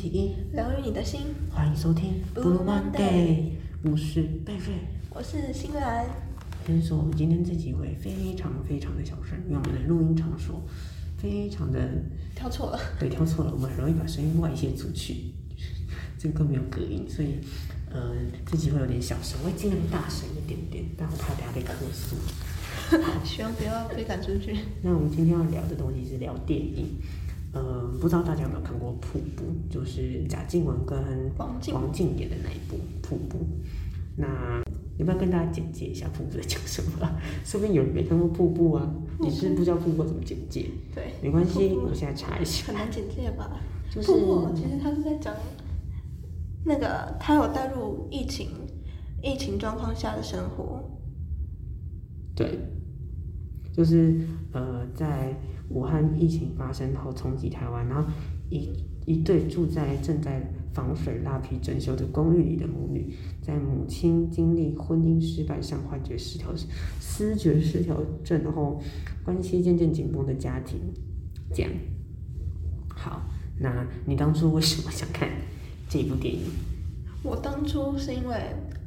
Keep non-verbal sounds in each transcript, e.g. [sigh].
期一，疗愈你的心，欢迎收听 Blue Monday 我是贝瑞。我是新兰。先说我们今天这几位非常非常的小声，因为我们的录音场所非常的挑错了，对，挑错了，我们很容易把声音外泄出去，[laughs] 这个没有隔音，所以呃这集会有点小声，我会尽量大声一点点，但我怕等下被客诉。[laughs] 希望不要被赶出去。那我们今天要聊的东西是聊电影，呃，不知道大家有没有看过《瀑布》，就是贾静雯跟王静王静演的那一部《瀑布》。那要不要跟大家简介一下《瀑布》在讲什么？说不定有人没看过《瀑布》啊，你是不知道《瀑布》怎么简介？对，没关系，我现在查一下。很难简介吧？[laughs] 就是瀑布其实他是在讲那个他有带入疫情疫情状况下的生活。对，就是呃，在武汉疫情发生后冲击台湾，然后一一对住在正在防水蜡皮整修的公寓里的母女，在母亲经历婚姻失败、上幻觉失调、思觉失调症后，关系渐渐紧绷的家庭，这样。好，那你当初为什么想看这部电影？我当初是因为，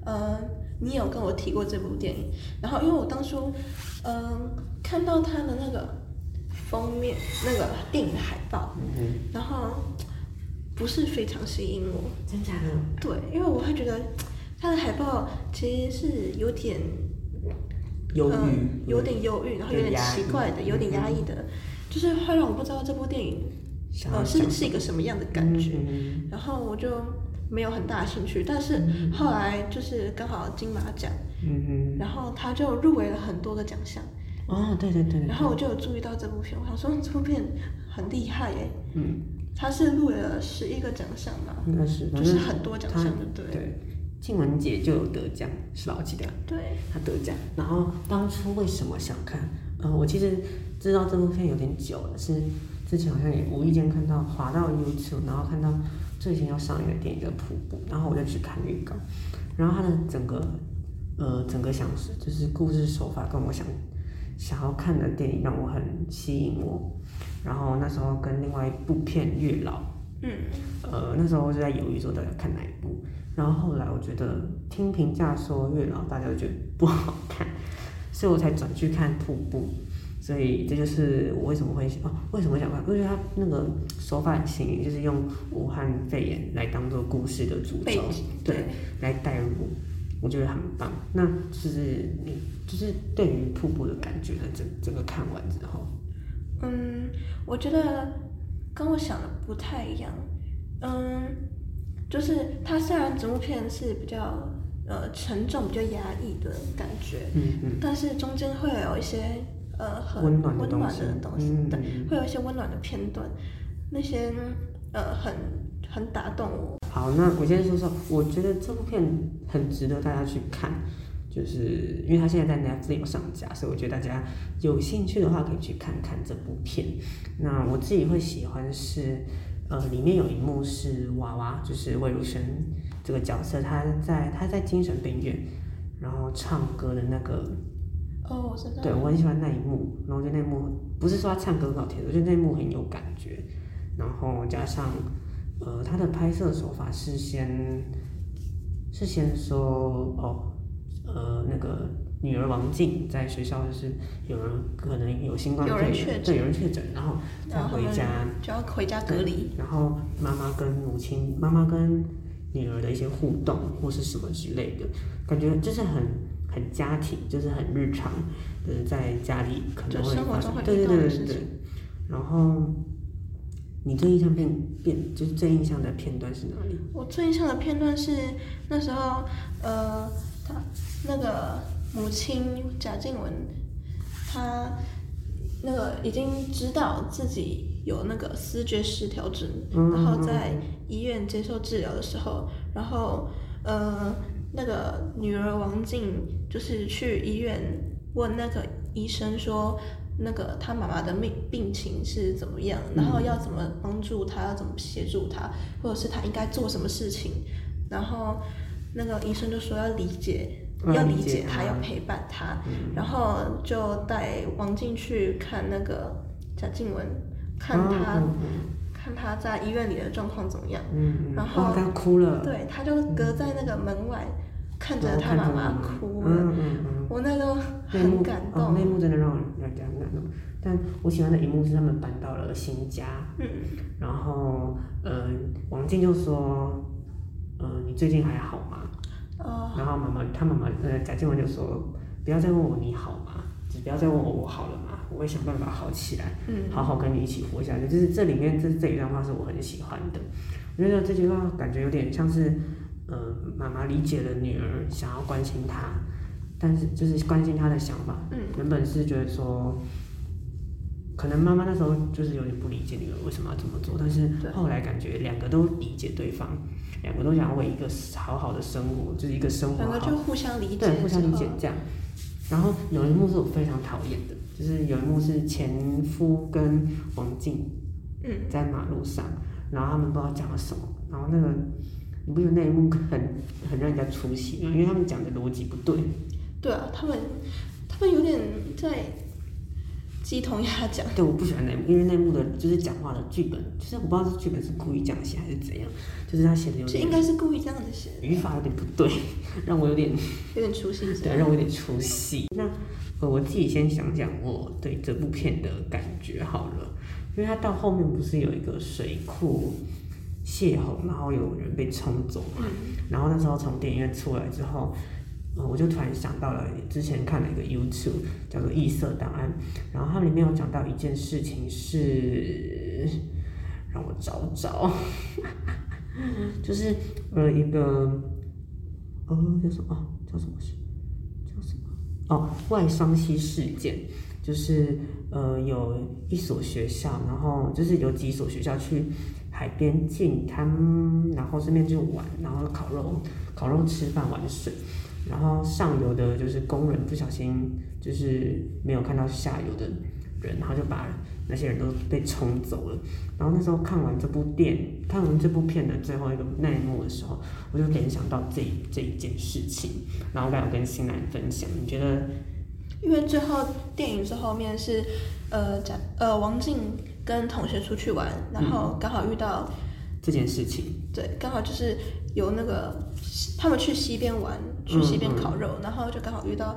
呃，你有跟我提过这部电影，然后因为我当初，嗯、看到他的那个封面，那个电影的海报，嗯，然后不是非常吸引我，真假的？对，因为我会觉得他的海报其实是有点，忧郁嗯，有点忧郁，然后有点奇怪的，有点压抑的。就是会让我不知道这部电影，呃，是是一个什么样的感觉。嗯然后我就没有很大的兴趣，但是后来就是刚好金马奖，然后他就入围了很多个奖项，哦，对对对对。然后我就有注意到这部片，我想说这部片很厉害耶，嗯，他是入围了十一个奖项嘛，应该是，就是很多奖项他的，对对，静雯姐就有得奖，是吧？我记得对，她得奖。然后当初为什么想看？呃，我其实知道这部片有点久了，是之前好像也无意间看到滑到 YouTube，然后看到最近要上映的电影叫《瀑布》，然后我就去看预告，然后它的整个呃整个想就是故事手法跟我想想要看的电影让我很吸引我，然后那时候跟另外一部片《月老》。嗯，呃，那时候就在犹豫说到底要看哪一部，然后后来我觉得听评价说月老大家都觉得不好看，所以我才转去看瀑布，所以这就是我为什么会哦为什么会想看，因 [laughs] 为他那个手法很新颖，就是用武汉肺炎来当做故事的主轴，对，来带入，我觉得很棒。那就是你就是对于瀑布的感觉的，整整个看完之后，嗯，我觉得跟我想的不太一样，嗯，就是它虽然整部片是比较呃沉重、比较压抑的感觉，嗯嗯，但是中间会有一些呃很温暖的温暖东西的东西，嗯对嗯，会有一些温暖的片段，那些呃很很打动我。好，那我先说说，我觉得这部片很值得大家去看，就是因为它现在在 Netflix 有上架，所以我觉得大家有兴趣的话可以去看看这部片。那我自己会喜欢是，呃，里面有一幕是娃娃，就是魏如萱这个角色，她在她在精神病院，然后唱歌的那个哦，我知道。对，我很喜欢那一幕，然后就那一幕不是说他唱歌很好听，我觉得那一幕很有感觉，然后加上呃他的拍摄手法是先是先说哦呃那个女儿王静在学校就是有人可能有新冠肺炎，对，有人确诊，然后再回家，就要回家隔离。然后妈妈跟母亲，妈妈跟女儿的一些互动或是什么之类的，感觉就是很很家庭，就是很日常，就是在家里可能会发生对对对对对。然后你最印象片片就是最印象的片段是哪里？我最印象的片段是那时候，呃，他那个母亲贾静雯，她那个已经知道自己有那个思觉失调症，嗯然后在医院接受治疗的时候，然后呃，那个女儿王静就是去医院问那个医生说。那个他妈妈的病病情是怎么样，然后要怎么帮助他，要怎么协助他，或者是他应该做什么事情，然后那个医生就说要理解，嗯要理理解解他，要陪伴他，嗯。然后就带王静去看那个贾静雯，看嗯他、看他在医院里的状况怎么样。然后哦他哭了，对，他就隔在那个门外看着他妈妈哭了，嗯嗯嗯。我那个那一幕很感哦，动。那一幕真的让人让人很感动。但我喜欢的一幕是他们搬到了新家，嗯，然后呃，王静就说，呃，你最近还好吗？哦，然后妈妈，他妈妈呃贾静雯就说，不要再问我你好吗？只不要再问我我好了吗？我会想办法好起来，嗯，好好跟你一起活下去。就是这里面这这一段话是我很喜欢的，我觉得这句话感觉有点像是，呃，妈妈理解了女儿想要关心她，但是就是关心她的想法。嗯，原本是觉得说，可能妈妈那时候就是有点不理解女儿为什么要这么做，但是后来感觉两个都理解对方，两个都想要为一个好好的生活，就是一个生活好两个就互相理解，对，互相理解。这样。然后有一幕是我非常讨厌的，就是有一幕是前夫跟王静嗯，在马路上，然后他们不知道讲了什么，然后那个你不觉得那一幕很很让人家出戏吗？因为他们讲的逻辑不对，对啊，他们他们有点在鸡同鸭讲。对，我不喜欢那一幕，因为那一幕的就是讲话的剧本，就是我不知道是剧本是故意这样写还是怎样，就是他写的有这点应该是故意这样子写的，语法有点不对，让我有点有点出戏对，让我有点出戏。那呃，我自己先讲讲我对这部片的感觉好了，因为它到后面不是有一个水库泄洪，然后有人被冲走。嘛，嗯。然后那时候从电影院出来之后。呃，我就突然想到了之前看了一个 YouTube 叫做《异色档案》，然后它里面有讲到一件事情是，让我找找，[laughs] 就是呃一个呃叫什么？叫什么事？叫什么？哦外双溪事件，就是呃有一所学校，然后就是有几所学校去海边进滩，然后顺便就玩，然后烤肉烤肉吃饭玩水。然后上游的就是工人不小心就是没有看到下游的人，然后就把那些人都被冲走了。然后那时候看完这部电看完这部片的最后一个那一幕的时候，我就联想到这这一件事情，然后刚有跟新兰分享。你觉得？因为最后电影最后面是，呃，贾呃王静跟同学出去玩，然后刚好遇到，这件事情，对，刚好就是有那个他们去西边玩，去西边烤肉，然后就刚好遇到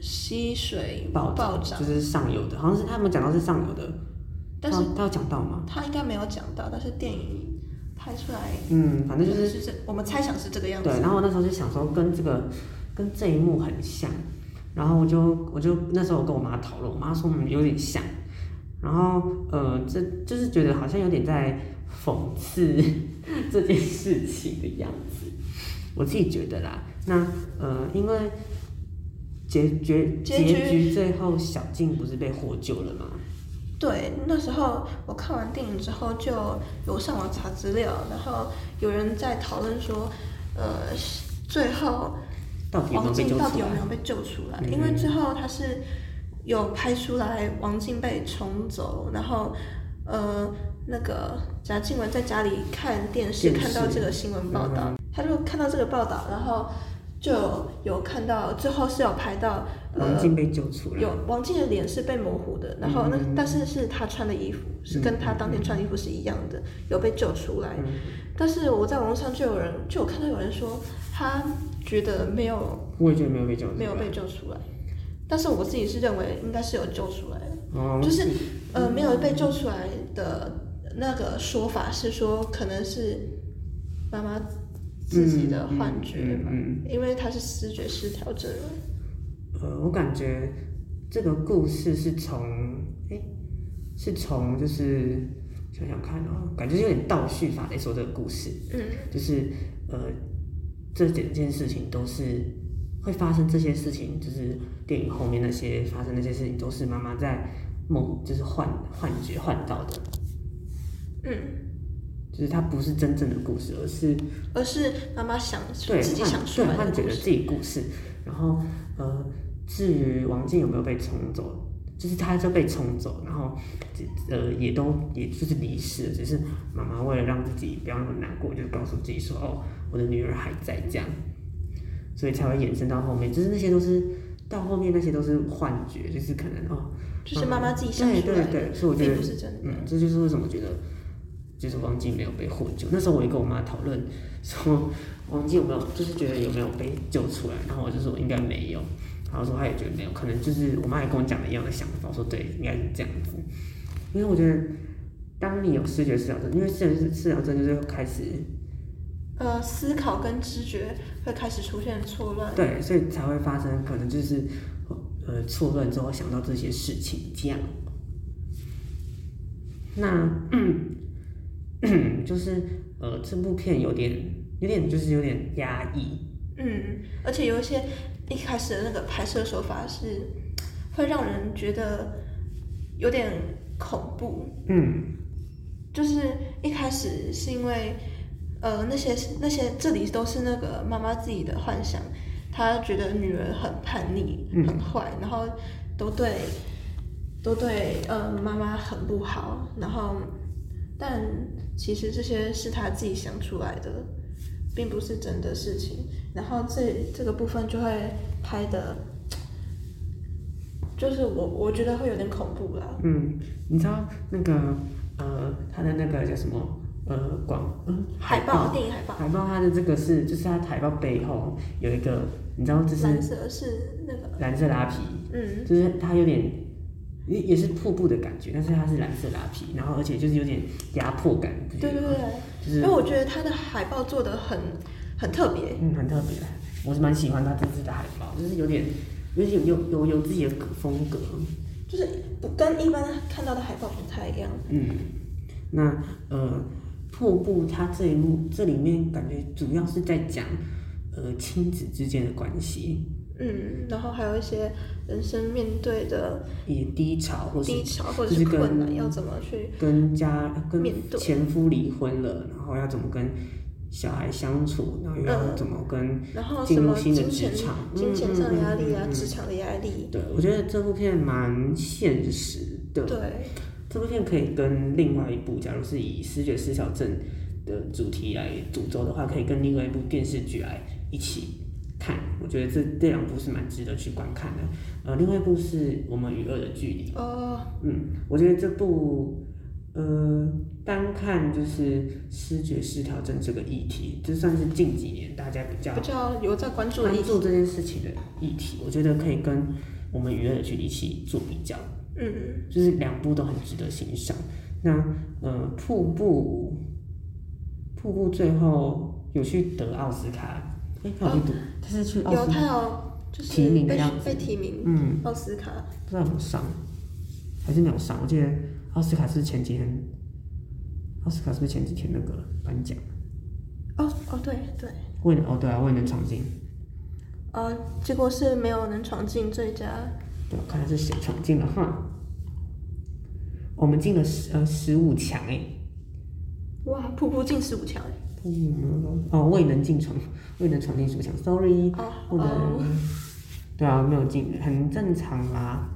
溪水暴暴涨，就是上游的，好像是他们讲到是上游的，但是他他有讲到吗？他应该没有讲到，但是电影拍出来嗯，反正就是我们猜想是这个样子。对，然后我那时候就想说跟这个跟这一幕很像，然后我就我就那时候我跟我妈讨论，我妈说嗯有点像，然后呃这就是觉得好像有点在讽刺 [laughs] 这件事情的样子，我自己觉得啦。那呃因为结结结局结局最后小静不是被获救了吗？对，那时候我看完电影之后就有上网查资料，然后有人在讨论说，呃，最后王静到底有没有？被救出来？嗯因为最后他是有拍出来王静被冲走，然后呃，那个贾静雯在家里看电视，看到这个新闻报道，他就看到这个报道，然后就有看到最后是有拍到呃王静被救出来，有王静的脸是被模糊的，然后那、嗯。但是是他穿的衣服是跟他当天穿的衣服是一样的，有被救出来。嗯。但是我在网络上就有人就有看到有人说他觉得没有我也觉得没有被救，没有被救出来，但是我自己是认为应该是有救出来的，哦，就是呃没有被救出来的那个说法是说可能是妈妈自己的幻觉因为他是视觉失调症。呃，我感觉这个故事是从，哎、是从就是想想看哦，感觉有点倒叙法来说这个故事，嗯。就是呃，这整件事情都是会发生这些事情，就是电影后面那些发生那些事情都是妈妈在梦，就是幻幻觉幻到的，嗯，就是它不是真正的故事，而是而是妈妈想对自己想出来对幻。觉的自己故事。然后呃，至于王静有没有被冲走，就是他就被冲走，然后呃也都也就是离世了，只是妈妈为了让自己不要那么难过，就告诉自己说哦，我的女儿还在这样，所以才会衍生到后面，就是那些都是到后面那些都是幻觉，就是可能哦。就是妈妈自己想对出来的，对对对，所以我觉得并不是真的。嗯，这就是为什么觉得就是王静没有被获救。那时候我也跟我妈讨论 [laughs] 说，王静有没有就是觉得有没有被救出来，然后我就说应该没有，然后说她也觉得没有，可能就是我妈也跟我讲了一样的想法，我说对，应该是这样子，因为我觉得当你有视觉失调症，因为视觉失调症就是开始呃，思考跟知觉会开始出现错乱。对，所以才会发生可能就是呃错乱之后想到这些事情这样。那就是呃这部片有点有点就是有点压抑，嗯，而且有一些一开始的那个拍摄手法是会让人觉得有点恐怖，嗯就是一开始是因为呃那些那些这里都是那个妈妈自己的幻想，她觉得女儿很叛逆、嗯很坏，然后都对都对呃妈妈很不好，然后但其实这些是她自己想出来的，并不是真的事情。然后这这个部分就会拍的，就是我我觉得会有点恐怖啦。嗯，你知道那个呃他的那个叫什么呃广嗯海报，电影海报，海报它的这个是就是它海报背后有一个你知道这是蓝色是那个，蓝色拉皮，嗯，就是它有点也也是瀑布的感觉，但是它是蓝色拉皮，然后而且就是有点压迫感，对对对，就是因为我觉得它的海报做的很很特别，嗯很特别，我是蛮喜欢它这次的海报，就是有点有点有有有自己的风格，就是不跟一般看到的海报不太一样。嗯，那呃瀑布它这一幕这里面感觉主要是在讲呃亲子之间的关系，嗯，然后还有一些人生面对的也低潮或是低潮或者就是是跟困难，要怎么去跟家跟前夫离婚了，然后要怎么跟小孩相处，然后又要怎么跟然后进入新的职场，金钱上的压力啊，职场的压力，对，我觉得这部片蛮现实的。对，这部片可以跟另外一部，假如是以视觉失调症的主题来主轴的话，可以跟另外一部电视剧来一起看。我觉得这这两部是蛮值得去观看的。呃，另外一部是我们与恶的距离。哦，嗯，我觉得这部呃单看就是视觉失调症这个议题，这算是近几年大家比较比较有在关注关注这件事情的议题，我觉得可以跟我们娱乐的距离一起做比较，嗯，就是两部都很值得欣赏。那呃，瀑布，瀑布最后有去得奥斯卡，哎、他有去得，他是去奥有他斯卡，有就是提名的被样子被提名嗯，奥斯卡，不知道有没有上，还是没有上？我记得奥斯卡是前几天，奥斯卡是不是前几天那个颁奖？哦哦对对，未能哦，对啊，未能闯进，呃，结果是没有能闯进最佳，对，我看他是谁闯进了哈。我们进了十呃十五强哎，哇，瀑布进十五强，嗯，哦，未能进闯，未能闯进十五强，sorry，哦我的，哦，对啊，没有进，很正常啦。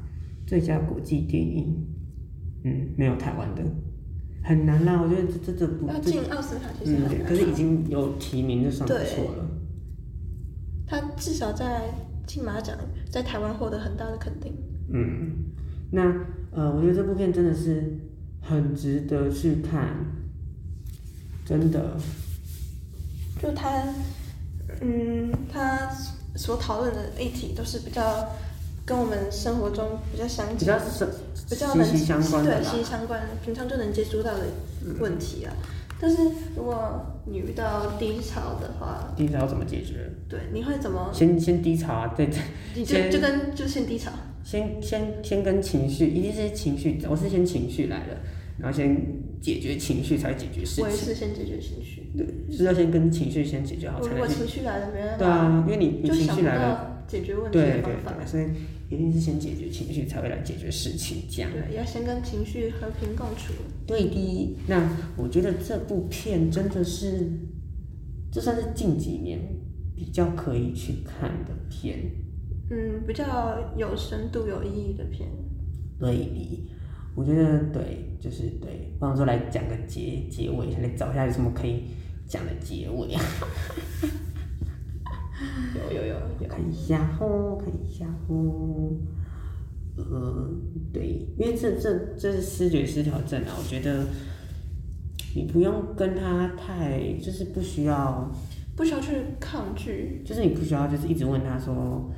最佳国际电影，嗯，没有台湾的，很难啦。我觉得这这这不要进奥斯卡其实嗯，对，很难，可是已经有提名就算不错了。他至少在金马奖在台湾获得很大的肯定，嗯，那呃，我觉得这部片真的是很值得去看，真的。就他，嗯，他所讨论的议题都是比较跟我们生活中比较相近比较，比较能息息相关的对息息相关，平常就能接触到的问题啊。但是如果你遇到低潮的话，低潮要怎么解决？对，你会怎么？先先低潮啊，再再你就先就跟就先低潮，先先先跟情绪，一定是情绪，我是先情绪来了，然后先解决情绪才解决事情我也，是先解决情绪。对，就是要先跟情绪先解决好，我如果才能情绪来了，没办对，啊，因为你你情绪来了，解决问题的方法。对，所以一定是先解决情绪才会来解决事情，这样。对，要先跟情绪和平共处。对的，那我觉得这部片真的是，这算是近几年比较可以去看的片。嗯，比较有深度、有意义的片。对的，我觉得对，就是对。我想说来讲个结结尾，来找一下有什么可以讲的结尾啊？[laughs] 看一下吼，看一下吼。呃，对，因为这这这是视觉失调症啊，我觉得你不用跟他太，就是不需要，不需要去抗拒，就是你不需要就是一直问他说，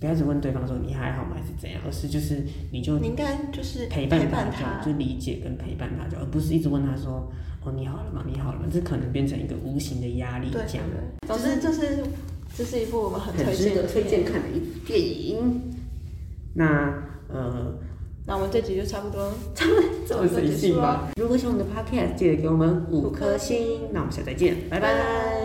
不要一直问对方说你还好吗还是怎样，而是就是你就你应该就是陪伴伴他他就，就理解跟陪伴他就，而不是一直问他说哦你好了吗你好了吗，这可能变成一个无形的压力对这样。总之，就是这是一部我们很推荐的很值得推荐看的一部电影。那呃，那我们这集就差不多，这么随性吧。如果喜欢我们的 podcast，记得给我们五颗星。那我们下次再见，拜拜拜